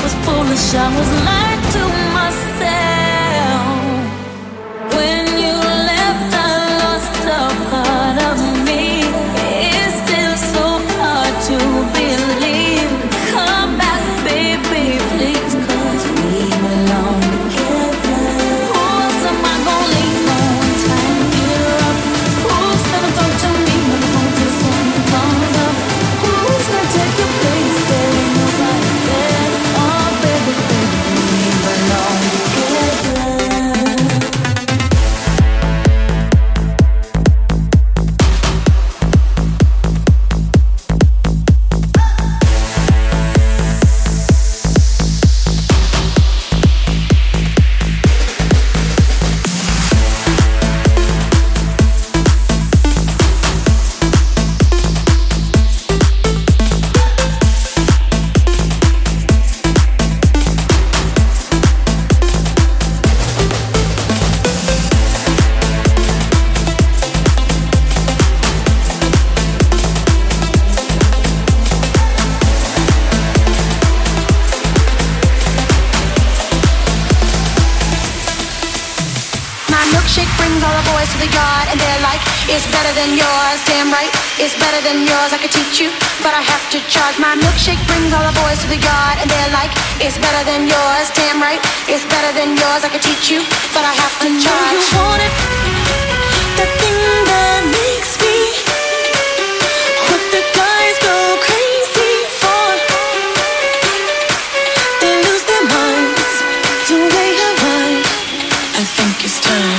Take your place, there ain't nobody God, and they're like, it's better than yours, damn right, it's better than yours. I could teach you, but I have to charge. My milkshake brings all the boys to the yard, and they're like, it's better than yours, damn right, it's better than yours. I could teach you, but I have to I charge. Know you want it, the thing that makes me. What the guys go crazy for. They lose their minds, do they have I think it's time.